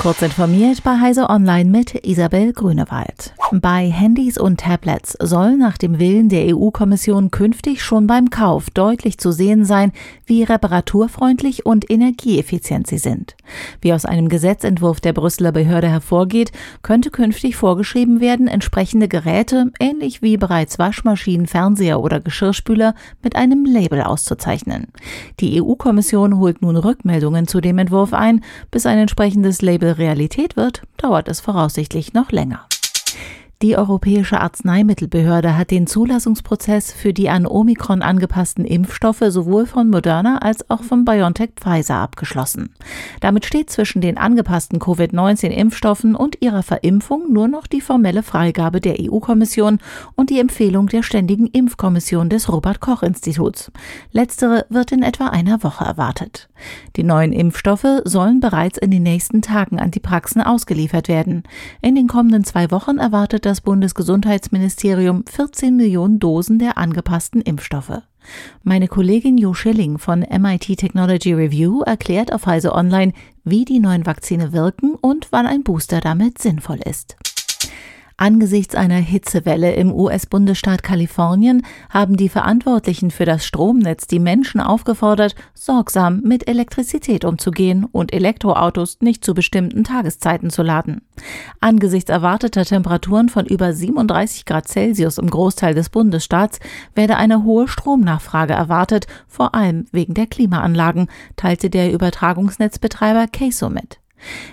Kurz informiert bei Heise Online mit Isabel Grünewald. Bei Handys und Tablets soll nach dem Willen der EU-Kommission künftig schon beim Kauf deutlich zu sehen sein, wie reparaturfreundlich und energieeffizient sie sind. Wie aus einem Gesetzentwurf der Brüsseler Behörde hervorgeht, könnte künftig vorgeschrieben werden, entsprechende Geräte, ähnlich wie bereits Waschmaschinen, Fernseher oder Geschirrspüler, mit einem Label auszuzeichnen. Die EU-Kommission holt nun Rückmeldungen zu dem Entwurf ein, bis ein entsprechendes Label Realität wird, dauert es voraussichtlich noch länger. Die Europäische Arzneimittelbehörde hat den Zulassungsprozess für die an Omikron angepassten Impfstoffe sowohl von Moderna als auch von BioNTech Pfizer abgeschlossen. Damit steht zwischen den angepassten Covid-19-Impfstoffen und ihrer Verimpfung nur noch die formelle Freigabe der EU-Kommission und die Empfehlung der Ständigen Impfkommission des Robert Koch Instituts. Letztere wird in etwa einer Woche erwartet. Die neuen Impfstoffe sollen bereits in den nächsten Tagen an die Praxen ausgeliefert werden. In den kommenden zwei Wochen erwartet das Bundesgesundheitsministerium 14 Millionen Dosen der angepassten Impfstoffe. Meine Kollegin Jo Schilling von MIT Technology Review erklärt auf Heise Online, wie die neuen Vakzine wirken und wann ein Booster damit sinnvoll ist. Angesichts einer Hitzewelle im US-Bundesstaat Kalifornien haben die Verantwortlichen für das Stromnetz die Menschen aufgefordert, sorgsam mit Elektrizität umzugehen und Elektroautos nicht zu bestimmten Tageszeiten zu laden. Angesichts erwarteter Temperaturen von über 37 Grad Celsius im Großteil des Bundesstaats werde eine hohe Stromnachfrage erwartet, vor allem wegen der Klimaanlagen, teilte der Übertragungsnetzbetreiber Queso mit.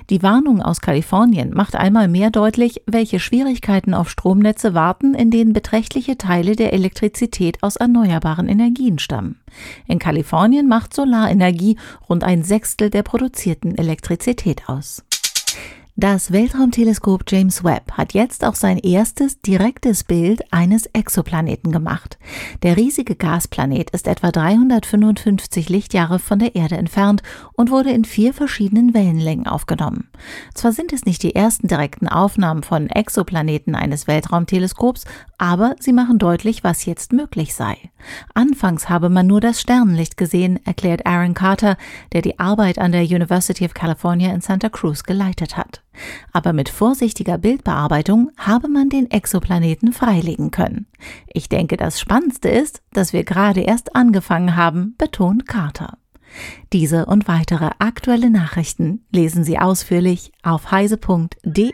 Die Warnung aus Kalifornien macht einmal mehr deutlich, welche Schwierigkeiten auf Stromnetze warten, in denen beträchtliche Teile der Elektrizität aus erneuerbaren Energien stammen. In Kalifornien macht Solarenergie rund ein Sechstel der produzierten Elektrizität aus. Das Weltraumteleskop James Webb hat jetzt auch sein erstes direktes Bild eines Exoplaneten gemacht. Der riesige Gasplanet ist etwa 355 Lichtjahre von der Erde entfernt und wurde in vier verschiedenen Wellenlängen aufgenommen. Zwar sind es nicht die ersten direkten Aufnahmen von Exoplaneten eines Weltraumteleskops, aber sie machen deutlich, was jetzt möglich sei. Anfangs habe man nur das Sternenlicht gesehen, erklärt Aaron Carter, der die Arbeit an der University of California in Santa Cruz geleitet hat. Aber mit vorsichtiger Bildbearbeitung habe man den Exoplaneten freilegen können. Ich denke, das Spannendste ist, dass wir gerade erst angefangen haben, betont Carter. Diese und weitere aktuelle Nachrichten lesen Sie ausführlich auf heise.de.